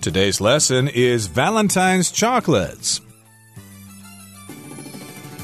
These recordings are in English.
Today's lesson is Valentine's chocolates.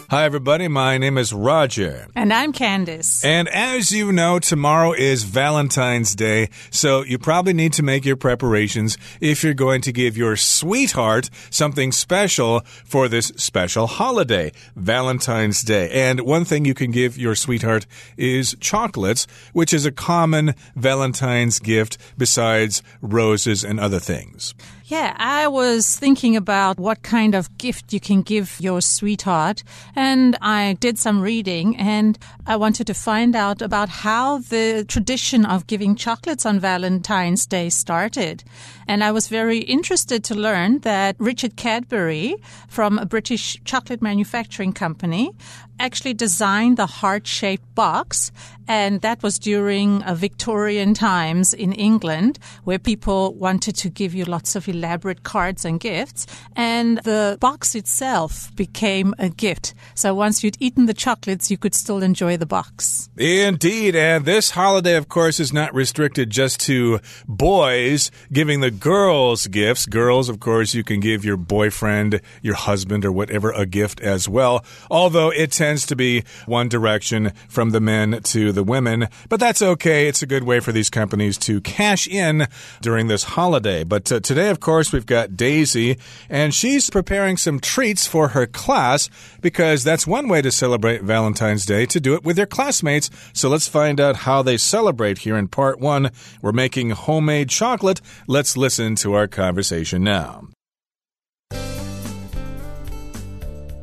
Hi, everybody. My name is Roger. And I'm Candice. And as you know, tomorrow is Valentine's Day, so you probably need to make your preparations if you're going to give your sweetheart something special for this special holiday, Valentine's Day. And one thing you can give your sweetheart is chocolates, which is a common Valentine's gift besides roses and other things. Yeah, I was thinking about what kind of gift you can give your sweetheart, and I did some reading and I wanted to find out about how the tradition of giving chocolates on Valentine's Day started. And I was very interested to learn that Richard Cadbury from a British chocolate manufacturing company actually designed the heart shaped box. And that was during uh, Victorian times in England where people wanted to give you lots of elaborate cards and gifts. And the box itself became a gift. So once you'd eaten the chocolates, you could still enjoy the box. Indeed. And this holiday, of course, is not restricted just to boys giving the girls gifts. Girls, of course, you can give your boyfriend, your husband, or whatever a gift as well. Although it tends to be one direction from the men to the women. But that's okay. It's a good way for these companies to cash in during this holiday. But uh, today, of course, we've got Daisy, and she's preparing some treats for her class because that's one way to celebrate Valentine's Day, to do it with your classmates. So let's find out how they celebrate here in part one. We're making homemade chocolate. Let's listen to our conversation now.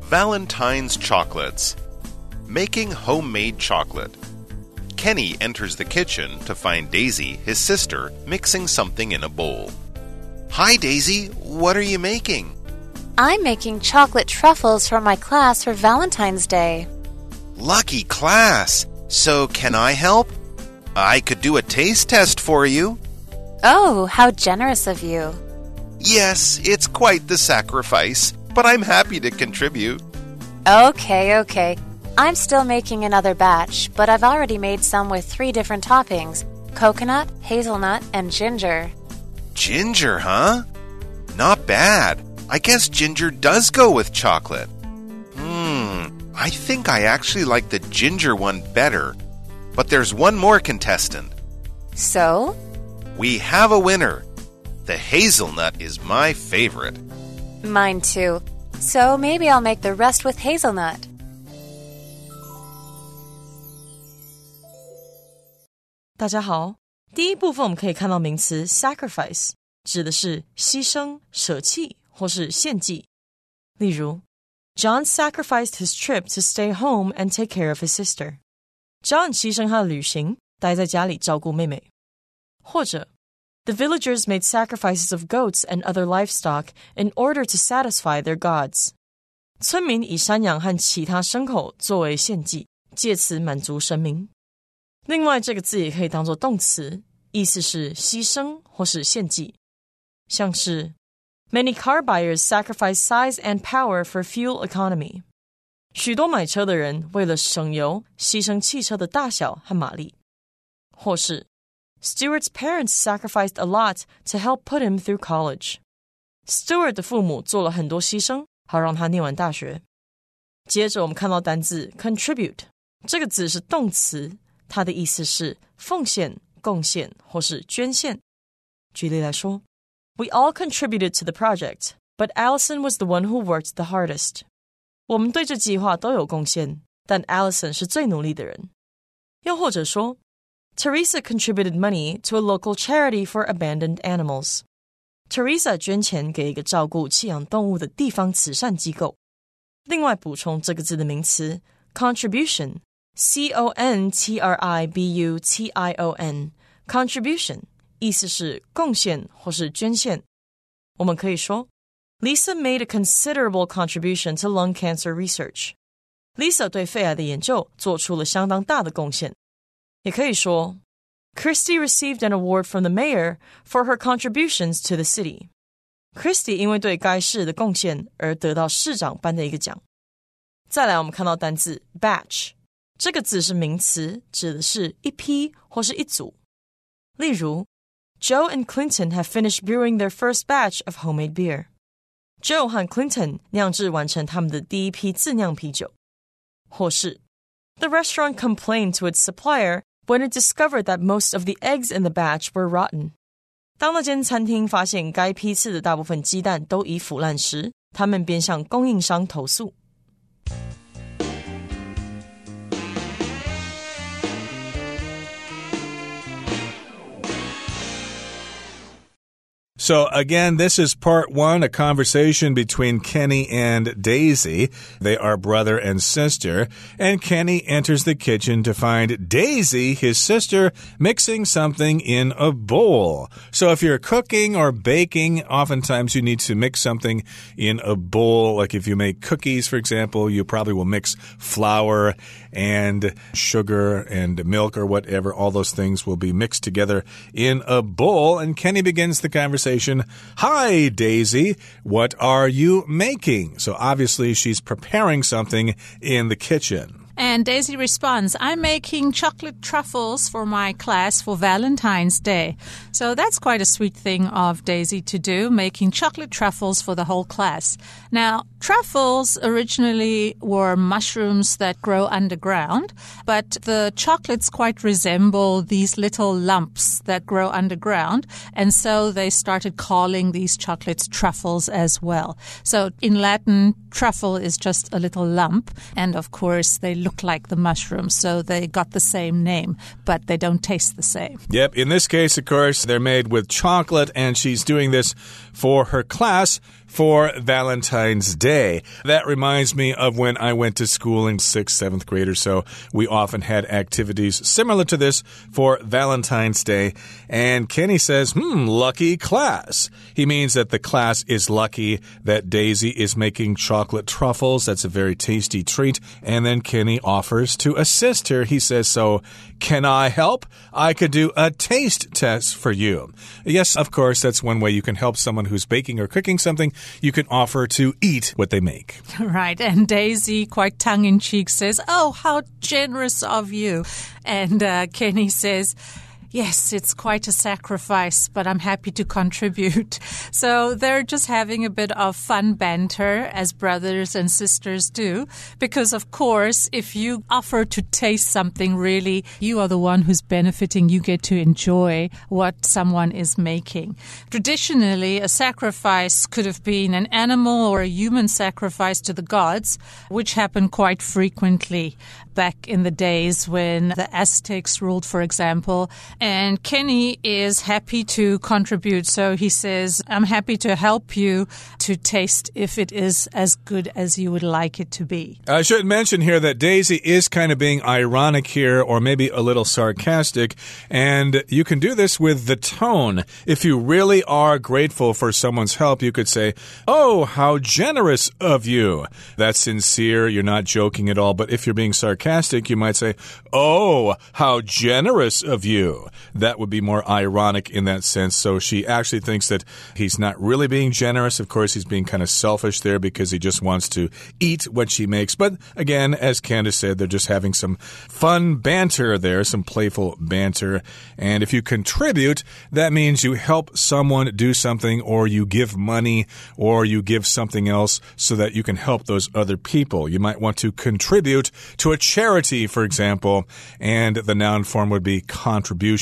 Valentine's chocolates. Making homemade chocolate. Kenny enters the kitchen to find Daisy, his sister, mixing something in a bowl. Hi, Daisy. What are you making? I'm making chocolate truffles for my class for Valentine's Day. Lucky class. So, can I help? I could do a taste test for you. Oh, how generous of you. Yes, it's quite the sacrifice, but I'm happy to contribute. Okay, okay. I'm still making another batch, but I've already made some with three different toppings coconut, hazelnut, and ginger. Ginger, huh? Not bad. I guess ginger does go with chocolate. Hmm, I think I actually like the ginger one better. But there's one more contestant. So? We have a winner. The hazelnut is my favorite. Mine too. So maybe I'll make the rest with hazelnut. 大家好，第一部分我们可以看到名词 sacrifice，指的是牺牲、舍弃或是献祭。例如，John sacrificed his trip to stay home and take care of his sister. John 牺牲他的旅行，待在家里照顾妹妹。 或者，The villagers made sacrifices of goats and other livestock in order to satisfy their gods. 村民以山羊和其他牲口作为献祭，借此满足神明。另外，这个字也可以当做动词，意思是牺牲或是献祭，像是 Many car buyers sacrifice size and power for fuel economy. 许多买车的人为了省油，牺牲汽车的大小和马力。或是 Stuart's parents sacrificed a lot to help put him through college. Stuart 的父母做了很多牺牲，好让他念完大学。接着我们看到单字 contribute，这个字是动词，它的意思是奉献、贡献或是捐献。举例来说，We all contributed to the project, but Allison was the one who worked the hardest. 我们对这计划都有贡献，但 Allison 是最努力的人。又或者说 ，Teresa contributed money to a local charity for abandoned animals. Teresa 捐钱给一个照顾弃养动物的地方慈善机构。另外补充这个字的名词 contribution，c o n t r i b u t i o n，contribution 意思是贡献或是捐献。我们可以说，Lisa made a considerable contribution to lung cancer research。Lisa 对肺癌的研究做出了相当大的贡献。 也可以说，Christy received an award from the mayor for her contributions to the city。Christy 因为对该市的贡献而得到市长颁的一个奖。再来，我们看到单字 batch，这个字是名词，指的是一批或是一组。例如 Joe and Clinton have finished brewing their first batch of homemade beer. Joe 和 Clinton 酿制完成他们的第一批自酿啤酒。或是 The restaurant complained to its supplier when it discovered that most of the eggs in the batch were rotten. 当那间餐厅发现该批次的大部分鸡蛋都已腐烂时，他们便向供应商投诉。 So again, this is part one, a conversation between Kenny and Daisy. They are brother and sister. And Kenny enters the kitchen to find Daisy, his sister, mixing something in a bowl. So if you're cooking or baking, oftentimes you need to mix something in a bowl. Like if you make cookies, for example, you probably will mix flour and sugar and milk or whatever. All those things will be mixed together in a bowl. And Kenny begins the conversation conversation. Hi, Daisy. What are you making? So obviously she's preparing something in the kitchen. And Daisy responds, I'm making chocolate truffles for my class for Valentine's Day. So that's quite a sweet thing of Daisy to do, making chocolate truffles for the whole class. Now, truffles originally were mushrooms that grow underground, but the chocolates quite resemble these little lumps that grow underground. And so they started calling these chocolates truffles as well. So in Latin, truffle is just a little lump. And of course, they look like the mushrooms, so they got the same name, but they don't taste the same. Yep, in this case, of course, they're made with chocolate, and she's doing this for her class for Valentine's Day. That reminds me of when I went to school in sixth, seventh grade or so. We often had activities similar to this for Valentine's Day. And Kenny says, hmm, lucky class. He means that the class is lucky that Daisy is making chocolate truffles. That's a very tasty treat. And then Kenny offers to assist her. He says, so can I help? I could do a taste test for you. Yes, of course, that's one way you can help someone who's baking or cooking something you can offer to eat what they make. Right. And Daisy, quite tongue in cheek, says, Oh, how generous of you. And uh, Kenny says, Yes, it's quite a sacrifice, but I'm happy to contribute. So they're just having a bit of fun banter as brothers and sisters do. Because of course, if you offer to taste something, really, you are the one who's benefiting. You get to enjoy what someone is making. Traditionally, a sacrifice could have been an animal or a human sacrifice to the gods, which happened quite frequently back in the days when the Aztecs ruled, for example. And Kenny is happy to contribute. So he says, I'm happy to help you to taste if it is as good as you would like it to be. I should mention here that Daisy is kind of being ironic here or maybe a little sarcastic. And you can do this with the tone. If you really are grateful for someone's help, you could say, Oh, how generous of you. That's sincere. You're not joking at all. But if you're being sarcastic, you might say, Oh, how generous of you. That would be more ironic in that sense. So she actually thinks that he's not really being generous. Of course, he's being kind of selfish there because he just wants to eat what she makes. But again, as Candice said, they're just having some fun banter there, some playful banter. And if you contribute, that means you help someone do something or you give money or you give something else so that you can help those other people. You might want to contribute to a charity, for example, and the noun form would be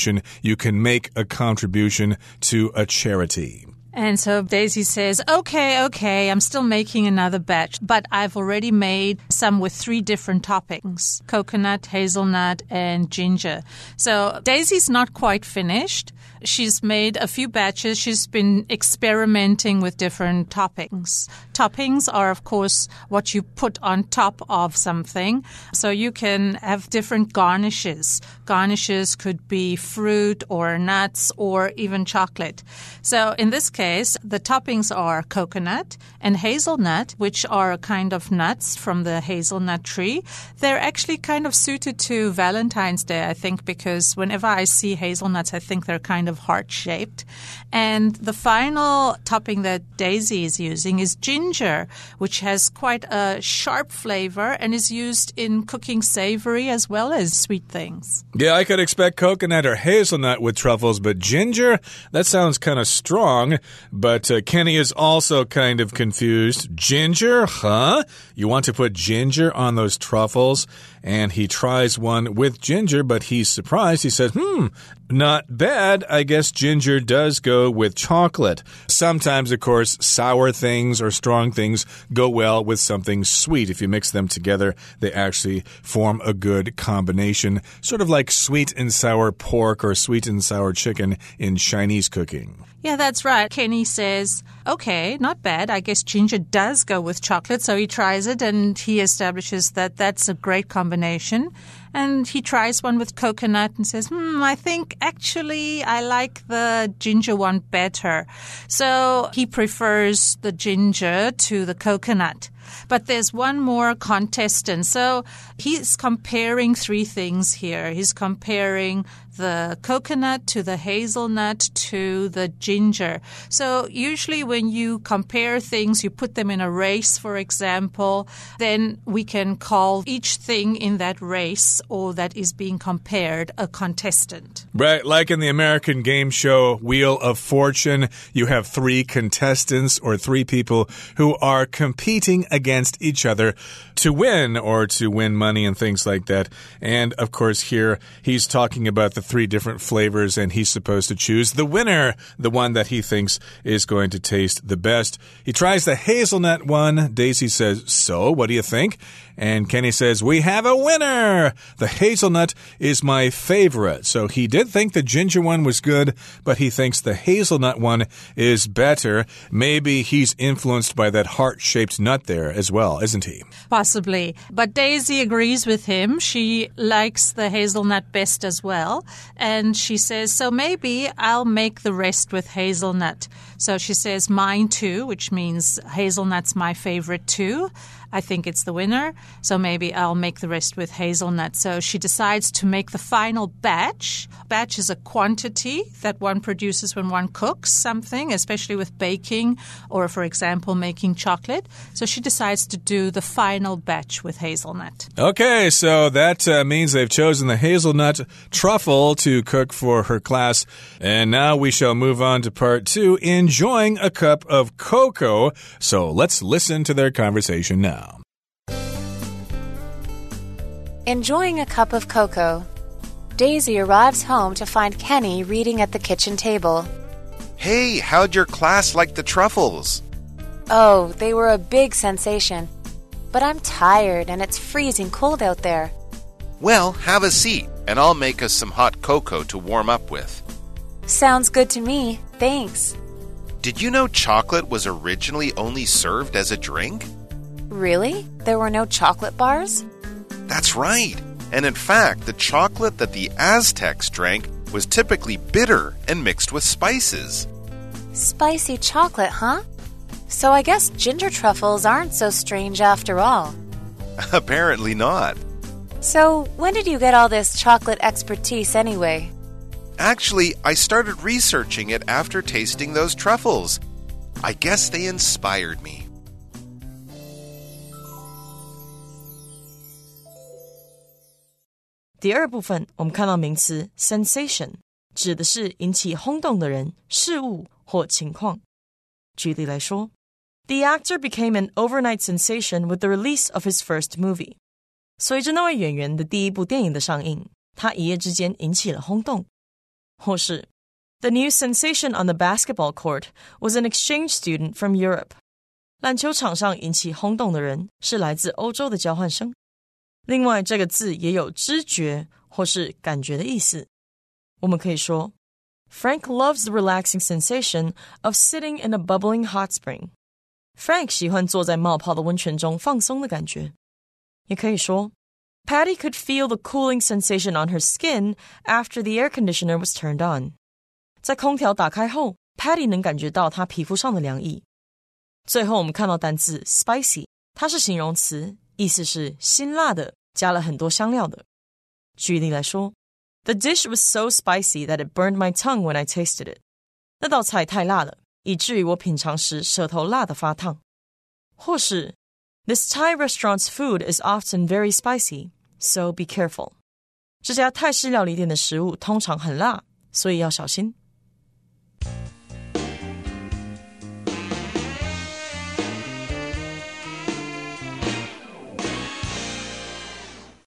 contribution. You can make a contribution to a charity. And so Daisy says, okay, okay, I'm still making another batch, but I've already made some with three different toppings coconut, hazelnut, and ginger. So Daisy's not quite finished. She's made a few batches. She's been experimenting with different toppings. Toppings are, of course, what you put on top of something. So you can have different garnishes. Garnishes could be fruit or nuts or even chocolate. So in this case, the toppings are coconut and hazelnut, which are a kind of nuts from the hazelnut tree. They're actually kind of suited to Valentine's Day, I think, because whenever I see hazelnuts, I think they're kind of of heart shaped. And the final topping that Daisy is using is ginger, which has quite a sharp flavor and is used in cooking savory as well as sweet things. Yeah, I could expect coconut or hazelnut with truffles, but ginger, that sounds kind of strong. But uh, Kenny is also kind of confused. Ginger, huh? You want to put ginger on those truffles? And he tries one with ginger, but he's surprised. He says, hmm, not bad. I guess ginger does go with chocolate. Sometimes, of course, sour things or strong things go well with something sweet. If you mix them together, they actually form a good combination, sort of like sweet and sour pork or sweet and sour chicken in Chinese cooking. Yeah, that's right. Kenny says, okay, not bad. I guess ginger does go with chocolate. So he tries it and he establishes that that's a great combination. And he tries one with coconut and says, hmm, I think actually I like the ginger one better. So he prefers the ginger to the coconut. But there's one more contestant. So he's comparing three things here. He's comparing the coconut to the hazelnut to the ginger. So usually when you compare things, you put them in a race, for example, then we can call each thing in that race or that is being compared a contestant. Right, like in the American game show Wheel of Fortune, you have three contestants or three people who are competing against each other to win or to win money and things like that. And of course, here he's talking about the three different flavors, and he's supposed to choose the winner, the one that he thinks is going to taste the best. He tries the hazelnut one. Daisy says, So, what do you think? And Kenny says, We have a winner! The hazelnut is my favorite. So he did think the ginger one was good, but he thinks the hazelnut one is better. Maybe he's influenced by that heart shaped nut there as well, isn't he? Possibly. But Daisy agrees with him. She likes the hazelnut best as well. And she says, So maybe I'll make the rest with hazelnut. So she says, Mine too, which means hazelnut's my favorite too. I think it's the winner. So maybe I'll make the rest with hazelnut. So she decides to make the final batch. Batch is a quantity that one produces when one cooks something, especially with baking or, for example, making chocolate. So she decides to do the final batch with hazelnut. Okay, so that uh, means they've chosen the hazelnut truffle to cook for her class. And now we shall move on to part two enjoying a cup of cocoa. So let's listen to their conversation now. Enjoying a cup of cocoa. Daisy arrives home to find Kenny reading at the kitchen table. Hey, how'd your class like the truffles? Oh, they were a big sensation. But I'm tired and it's freezing cold out there. Well, have a seat, and I'll make us some hot cocoa to warm up with. Sounds good to me. Thanks. Did you know chocolate was originally only served as a drink? Really? There were no chocolate bars? That's right. And in fact, the chocolate that the Aztecs drank was typically bitter and mixed with spices. Spicy chocolate, huh? So I guess ginger truffles aren't so strange after all. Apparently not. So, when did you get all this chocolate expertise anyway? Actually, I started researching it after tasting those truffles. I guess they inspired me. 第二部分，我们看到名词 sensation，指的是引起轰动的人、事物或情况。举例来说，The actor became an overnight sensation with the release of his first movie。随着那位演员的第一部电影的上映，他一夜之间引起了轰动。或是，The new sensation on the basketball court was an exchange student from Europe。篮球场上引起轰动的人是来自欧洲的交换生。 另外，这个字也有知觉或是感觉的意思。我们可以说，Frank loves the relaxing sensation of sitting in a bubbling hot spring。Frank 喜欢坐在冒泡的温泉中放松的感觉。也可以说，Patty could feel the cooling sensation on her skin after the air conditioner was turned on。在空调打开后，Patty 能感觉到她皮肤上的凉意。最后，我们看到单字 spicy，它是形容词。 意思是辛辣的，加了很多香料的。举例来说 The dish was so spicy that it burned my tongue when I tasted it. 那道菜太辣了，以至于我品尝时舌头辣得发烫。或是 This Thai restaurant's food is often very spicy, so be careful. 这家泰式料理店的食物通常很辣，所以要小心。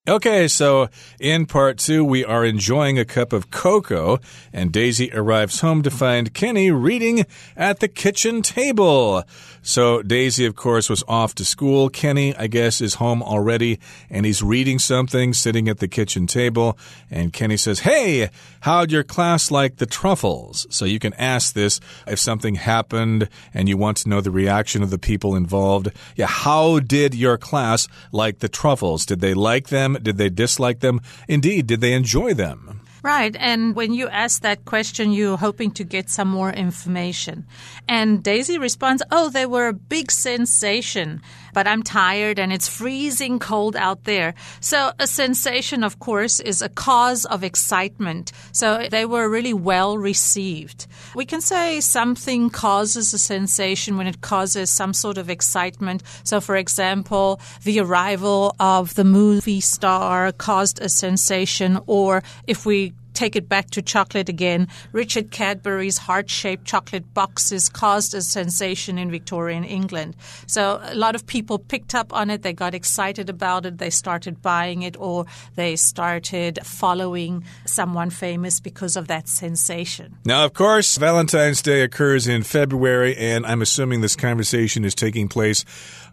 Okay, so in part two, we are enjoying a cup of cocoa, and Daisy arrives home to find Kenny reading at the kitchen table. So Daisy, of course, was off to school. Kenny, I guess, is home already, and he's reading something sitting at the kitchen table. And Kenny says, Hey, how'd your class like the truffles? So you can ask this if something happened and you want to know the reaction of the people involved. Yeah, how did your class like the truffles? Did they like them? Did they dislike them? Indeed, did they enjoy them? Right. And when you ask that question, you're hoping to get some more information. And Daisy responds, Oh, they were a big sensation, but I'm tired and it's freezing cold out there. So a sensation, of course, is a cause of excitement. So they were really well received. We can say something causes a sensation when it causes some sort of excitement. So, for example, the arrival of the movie star caused a sensation, or if we take it back to chocolate again, Richard Cadbury's heart shaped chocolate boxes caused a sensation in Victorian England. So a lot of people picked up on it, they got excited about it, they started buying it, or they started following someone famous because of that sensation. Now, of course, Valentine's Day occurs in February, and I'm assuming this conversation is taking place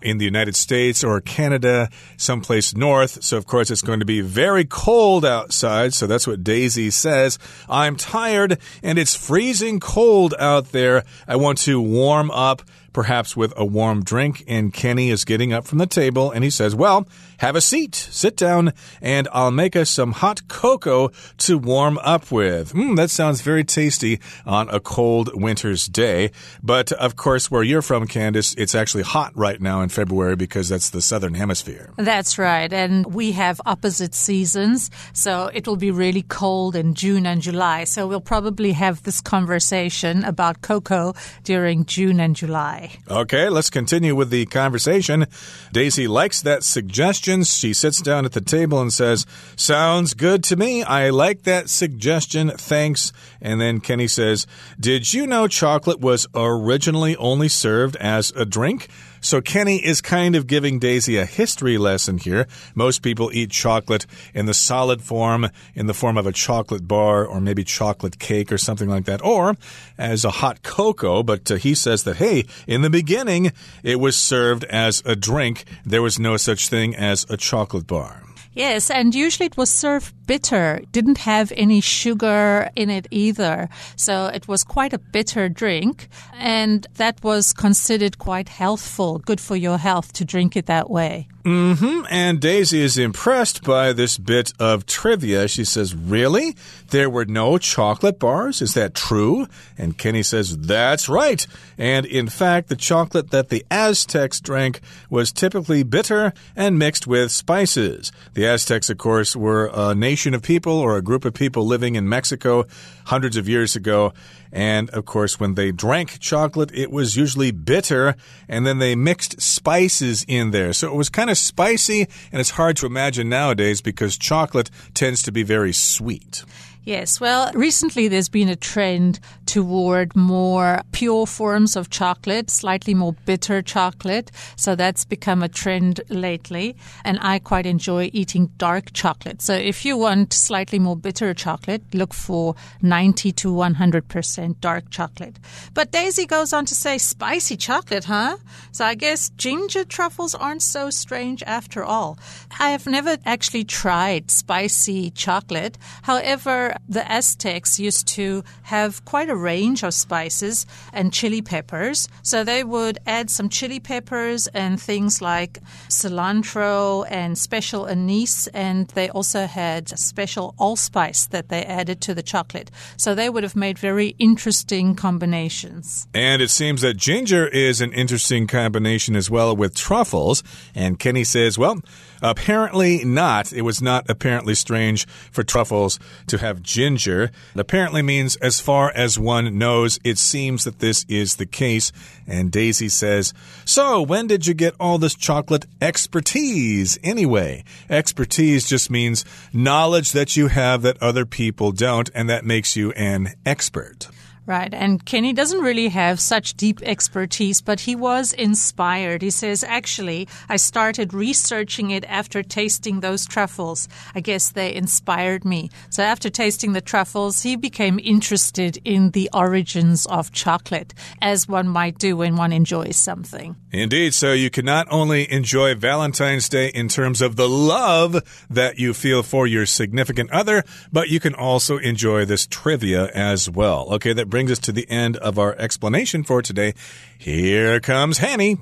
in the United States or Canada, someplace north. So, of course, it's going to be very cold outside. So, that's what Daisy says. I'm tired and it's freezing cold out there. I want to warm up perhaps with a warm drink. And Kenny is getting up from the table and he says, Well, have a seat, sit down, and I'll make us some hot cocoa to warm up with. Mm, that sounds very tasty on a cold winter's day. But of course, where you're from, Candice, it's actually hot right now in February because that's the southern hemisphere. That's right. And we have opposite seasons. So it will be really cold in June and July. So we'll probably have this conversation about cocoa during June and July. Okay, let's continue with the conversation. Daisy likes that suggestion. She sits down at the table and says, Sounds good to me. I like that suggestion. Thanks. And then Kenny says, Did you know chocolate was originally only served as a drink? So Kenny is kind of giving Daisy a history lesson here. Most people eat chocolate in the solid form, in the form of a chocolate bar or maybe chocolate cake or something like that, or as a hot cocoa. But uh, he says that, hey, in the beginning, it was served as a drink. There was no such thing as a chocolate bar. Yes, and usually it was served bitter, didn't have any sugar in it either. So it was quite a bitter drink, and that was considered quite healthful, good for your health to drink it that way. Mm hmm. And Daisy is impressed by this bit of trivia. She says, Really? There were no chocolate bars? Is that true? And Kenny says, That's right. And in fact, the chocolate that the Aztecs drank was typically bitter and mixed with spices. The Aztecs, of course, were a nation of people or a group of people living in Mexico hundreds of years ago. And of course, when they drank chocolate, it was usually bitter, and then they mixed spices in there. So it was kind of spicy, and it's hard to imagine nowadays because chocolate tends to be very sweet. Yes, well, recently there's been a trend toward more pure forms of chocolate, slightly more bitter chocolate. So that's become a trend lately. And I quite enjoy eating dark chocolate. So if you want slightly more bitter chocolate, look for 90 to 100% dark chocolate. But Daisy goes on to say spicy chocolate, huh? So I guess ginger truffles aren't so strange after all. I have never actually tried spicy chocolate. However, the Aztecs used to have quite a range of spices and chili peppers. So they would add some chili peppers and things like cilantro and special anise, and they also had a special allspice that they added to the chocolate. So they would have made very interesting combinations. And it seems that ginger is an interesting combination as well with truffles. And Kenny says, well, Apparently not. It was not apparently strange for truffles to have ginger. It apparently means as far as one knows, it seems that this is the case. And Daisy says, So, when did you get all this chocolate expertise anyway? Expertise just means knowledge that you have that other people don't, and that makes you an expert. Right. And Kenny doesn't really have such deep expertise, but he was inspired. He says, actually, I started researching it after tasting those truffles. I guess they inspired me. So after tasting the truffles, he became interested in the origins of chocolate, as one might do when one enjoys something. Indeed. So you can not only enjoy Valentine's Day in terms of the love that you feel for your significant other, but you can also enjoy this trivia as well. Okay. That brings us to the end of our explanation for today. Here comes Hanny.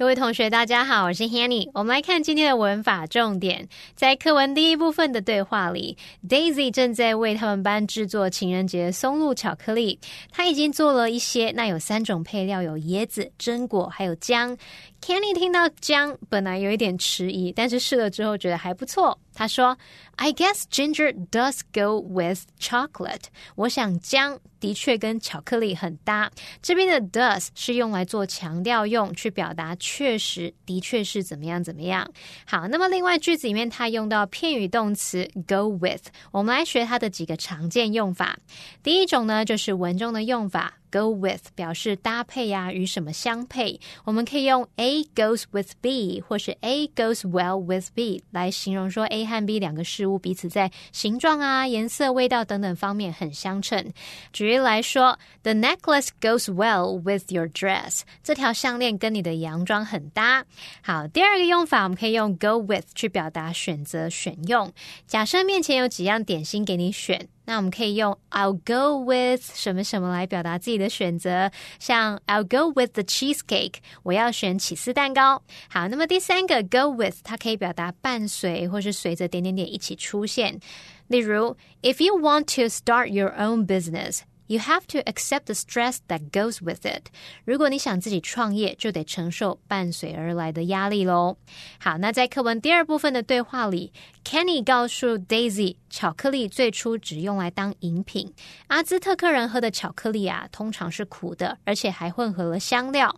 各位同学，大家好，我是 Hanny。我们来看今天的文法重点。在课文第一部分的对话里，Daisy 正在为他们班制作情人节松露巧克力。他已经做了一些，那有三种配料，有椰子、榛果还有姜。Kenny 听到姜，本来有一点迟疑，但是试了之后觉得还不错。他说：“I guess ginger does go with chocolate。”我想姜的确跟巧克力很搭。这边的 does 是用来做强调用，去表达确实、的确是怎么样怎么样。好，那么另外句子里面它用到片语动词 go with，我们来学它的几个常见用法。第一种呢，就是文中的用法。Go with 表示搭配呀，与什么相配？我们可以用 A goes with B，或是 A goes well with B 来形容说 A 和 B 两个事物彼此在形状啊、颜色、味道等等方面很相称。举例来说，The necklace goes well with your dress。这条项链跟你的洋装很搭。好，第二个用法我们可以用 go with 去表达选择、选用。假设面前有几样点心给你选。那我们可以用 I'll go with 什么什么来表达自己的选择，像 I'll go with the cheesecake，我要选起司蛋糕。好，那么第三个 go with 它可以表达伴随或是随着点点点一起出现。例如，If you want to start your own business。You have to accept the stress that goes with it。如果你想自己创业，就得承受伴随而来的压力喽。好，那在课文第二部分的对话里，Kenny 告诉 Daisy，巧克力最初只用来当饮品。阿兹特克人喝的巧克力啊，通常是苦的，而且还混合了香料。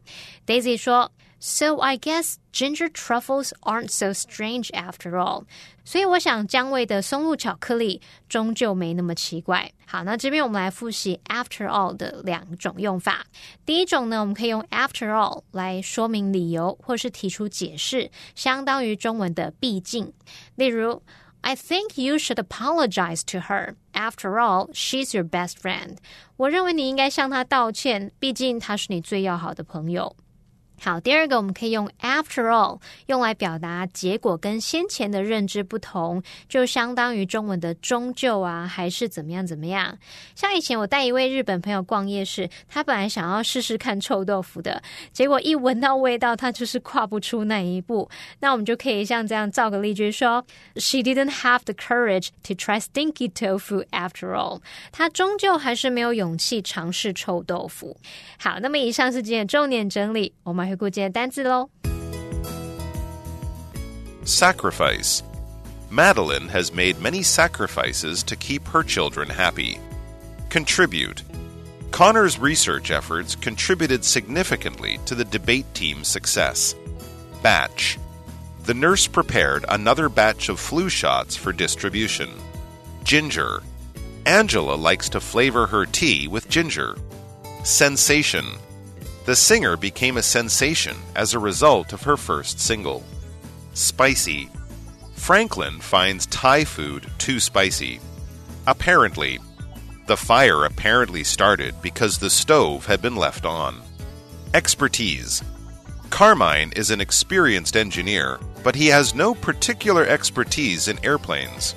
Daisy 说。So I guess ginger truffles aren't so strange after all. 所以我想姜味的松露巧克力终究没那么奇怪。好，那这边我们来复习 after all 的两种用法。第一种呢，我们可以用 after all 来说明理由或是提出解释，相当于中文的毕竟。例如，I think you should apologize to her. After all, she's your best friend. 我认为你应该向她道歉，毕竟她是你最要好的朋友。 好，第二个我们可以用 after all 用来表达结果跟先前的认知不同，就相当于中文的终究啊，还是怎么样怎么样。像以前我带一位日本朋友逛夜市，他本来想要试试看臭豆腐的，结果一闻到味道，他就是跨不出那一步。那我们就可以像这样造个例句说：She didn't have the courage to try stinky tofu after all。她终究还是没有勇气尝试臭豆腐。好，那么以上是今天重点整理，我们。回顾今天单词喽。Sacrifice. Madeline has made many sacrifices to keep her children happy. Contribute. Connor's research efforts contributed significantly to the debate team's success. Batch. The nurse prepared another batch of flu shots for distribution. Ginger. Angela likes to flavor her tea with ginger. Sensation. The singer became a sensation as a result of her first single. Spicy. Franklin finds Thai food too spicy. Apparently. The fire apparently started because the stove had been left on. Expertise. Carmine is an experienced engineer, but he has no particular expertise in airplanes.